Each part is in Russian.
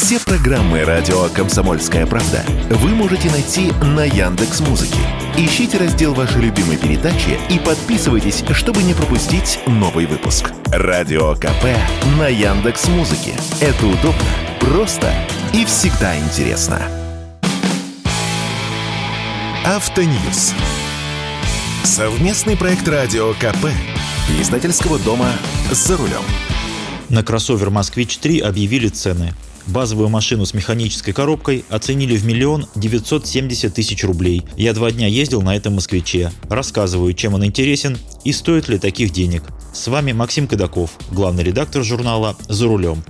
Все программы радио Комсомольская правда вы можете найти на Яндекс Музыке. Ищите раздел вашей любимой передачи и подписывайтесь, чтобы не пропустить новый выпуск. Радио КП на Яндекс Музыке. Это удобно, просто и всегда интересно. Автоньюз. Совместный проект радио КП. Издательского дома «За рулем». На кроссовер «Москвич-3» объявили цены. Базовую машину с механической коробкой оценили в миллион девятьсот семьдесят тысяч рублей. Я два дня ездил на этом «Москвиче». Рассказываю, чем он интересен и стоит ли таких денег. С вами Максим Кадаков, главный редактор журнала «За рулем».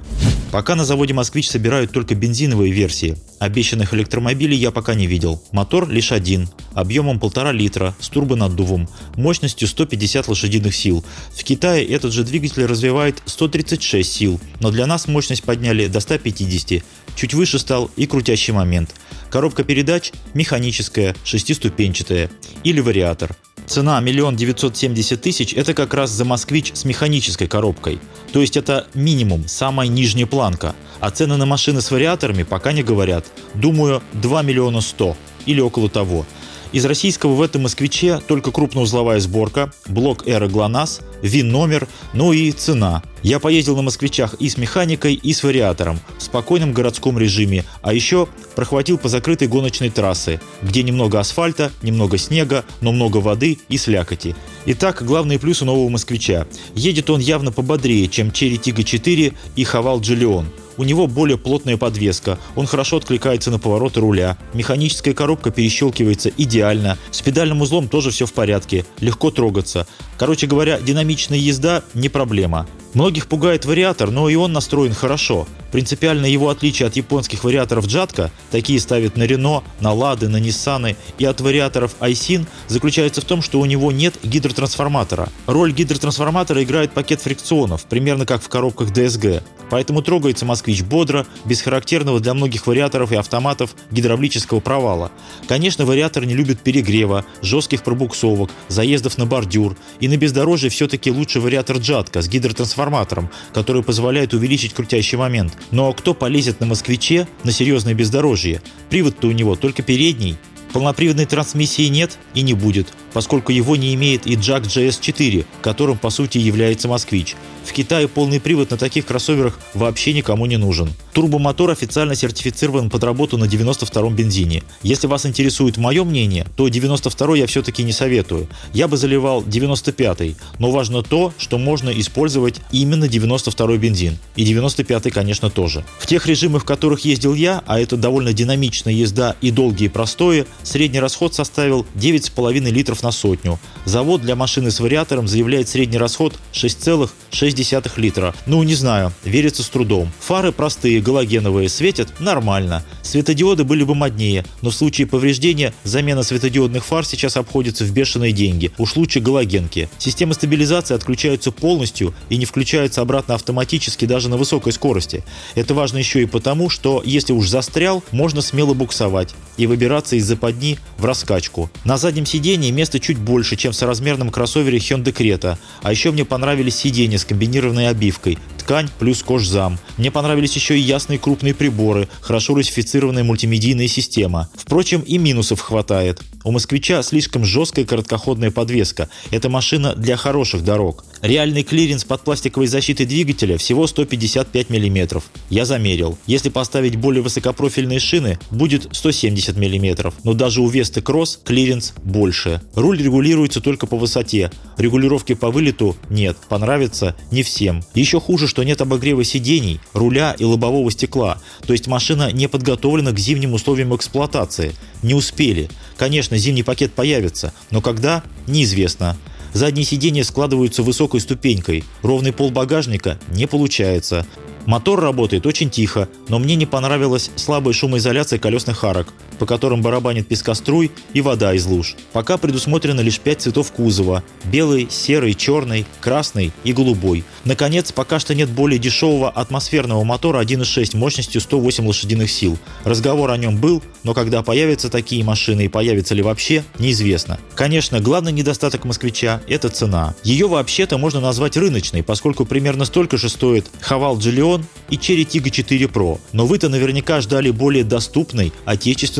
Пока на заводе «Москвич» собирают только бензиновые версии. Обещанных электромобилей я пока не видел. Мотор лишь один, объемом 1,5 литра, с турбонаддувом, мощностью 150 лошадиных сил. В Китае этот же двигатель развивает 136 сил, но для нас мощность подняли до 150. Чуть выше стал и крутящий момент. Коробка передач механическая, шестиступенчатая или вариатор. Цена миллион девятьсот семьдесят тысяч – это как раз за «Москвич» с механической коробкой. То есть это минимум, самая нижняя планка. А цены на машины с вариаторами пока не говорят. Думаю, 2 миллиона 100 или около того – из российского в этом «Москвиче» только крупноузловая сборка, блок «Эра ГЛОНАСС», ВИН-номер, ну и цена. Я поездил на «Москвичах» и с механикой, и с вариатором, в спокойном городском режиме, а еще прохватил по закрытой гоночной трассе, где немного асфальта, немного снега, но много воды и слякоти. Итак, главные плюсы нового «Москвича». Едет он явно пободрее, чем «Черри Тига 4» и «Хавал Джиллион». У него более плотная подвеска, он хорошо откликается на повороты руля, механическая коробка перещелкивается идеально, с педальным узлом тоже все в порядке, легко трогаться. Короче говоря, динамичная езда не проблема. Многих пугает вариатор, но и он настроен хорошо. Принципиальное его отличие от японских вариаторов Джатка, такие ставят на Рено, на Лады, на Ниссаны, и от вариаторов Айсин, заключается в том, что у него нет гидротрансформатора. Роль гидротрансформатора играет пакет фрикционов, примерно как в коробках DSG. Поэтому трогается «Москвич» бодро, без характерного для многих вариаторов и автоматов гидравлического провала. Конечно, вариатор не любит перегрева, жестких пробуксовок, заездов на бордюр, и на бездорожье все-таки лучше вариатор Джатка с гидротрансформатором, который позволяет увеличить крутящий момент. Но кто полезет на «Москвиче» на серьезное бездорожье? Привод-то у него только передний. Полноприводной трансмиссии нет и не будет, поскольку его не имеет и Jack GS4, которым по сути является «Москвич». В Китае полный привод на таких кроссоверах вообще никому не нужен. Турбомотор официально сертифицирован под работу на 92-м бензине. Если вас интересует мое мнение, то 92-й я все-таки не советую. Я бы заливал 95-й, но важно то, что можно использовать именно 92-й бензин. И 95-й, конечно, тоже. В тех режимах, в которых ездил я, а это довольно динамичная езда и долгие простои, средний расход составил 9,5 литров на сотню. Завод для машины с вариатором заявляет средний расход 6,6 литра. Ну, не знаю, верится с трудом. Фары простые, галогеновые, светят нормально. Светодиоды были бы моднее, но в случае повреждения замена светодиодных фар сейчас обходится в бешеные деньги. Уж лучше галогенки. Системы стабилизации отключаются полностью и не включаются обратно автоматически даже на высокой скорости. Это важно еще и потому, что если уж застрял, можно смело буксовать и выбираться из западни в раскачку. На заднем сидении места чуть больше, чем в соразмерном кроссовере Hyundai Creta. А еще мне понравились сиденья с комбинированной обивкой, ткань плюс кожзам. Мне понравились еще и ясные крупные приборы, хорошо русифицированная мультимедийная система. Впрочем, и минусов хватает. У «Москвича» слишком жесткая короткоходная подвеска. Это машина для хороших дорог. Реальный клиренс под пластиковой защитой двигателя всего 155 мм. Я замерил. Если поставить более высокопрофильные шины, будет 170 мм. Но даже у Весты Кросс клиренс больше. Руль регулируется только по высоте. Регулировки по вылету нет. Понравится не всем. Еще хуже, что нет обогрева сидений, руля и лобового стекла. То есть машина не подготовлена к зимним условиям эксплуатации. Не успели. Конечно, зимний пакет появится, но когда – неизвестно. Задние сиденья складываются высокой ступенькой, ровный пол багажника не получается. Мотор работает очень тихо, но мне не понравилась слабая шумоизоляция колесных арок по которым барабанит пескоструй и вода из луж. Пока предусмотрено лишь пять цветов кузова – белый, серый, черный, красный и голубой. Наконец, пока что нет более дешевого атмосферного мотора 1.6 мощностью 108 лошадиных сил. Разговор о нем был, но когда появятся такие машины и появятся ли вообще, неизвестно. Конечно, главный недостаток москвича – это цена. Ее вообще-то можно назвать рыночной, поскольку примерно столько же стоит Хавал Джиллион и Cherry Tiggo 4 Pro. Но вы-то наверняка ждали более доступный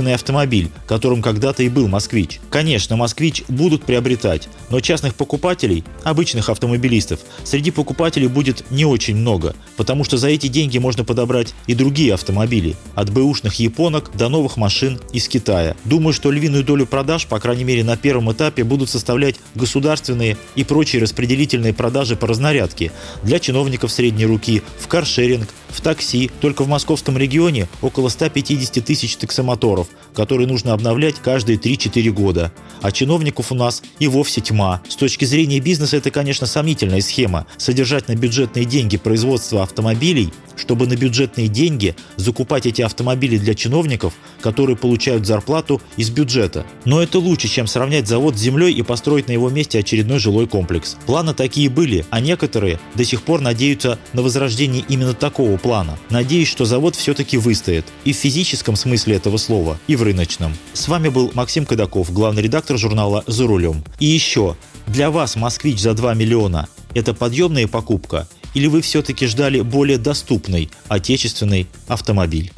отечественный автомобиль, которым когда-то и был «Москвич». Конечно, «Москвич» будут приобретать, но частных покупателей, обычных автомобилистов, среди покупателей будет не очень много, потому что за эти деньги можно подобрать и другие автомобили, от бэушных японок до новых машин из Китая. Думаю, что львиную долю продаж, по крайней мере на первом этапе, будут составлять государственные и прочие распределительные продажи по разнарядке для чиновников средней руки, в каршеринг, в такси. Только в московском регионе около 150 тысяч таксомоторов, которые нужно обновлять каждые 3-4 года. А чиновников у нас и вовсе тьма. С точки зрения бизнеса это, конечно, сомнительная схема. Содержать на бюджетные деньги производство автомобилей чтобы на бюджетные деньги закупать эти автомобили для чиновников, которые получают зарплату из бюджета. Но это лучше, чем сравнять завод с землей и построить на его месте очередной жилой комплекс. Планы такие были, а некоторые до сих пор надеются на возрождение именно такого плана. Надеюсь, что завод все-таки выстоит. И в физическом смысле этого слова, и в рыночном. С вами был Максим Кадаков, главный редактор журнала «За рулем». И еще, для вас «Москвич» за 2 миллиона – это подъемная покупка – или вы все-таки ждали более доступный отечественный автомобиль?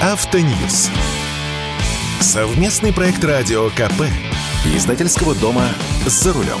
Автоньюз. Совместный проект радио КП. Издательского дома «За рулем».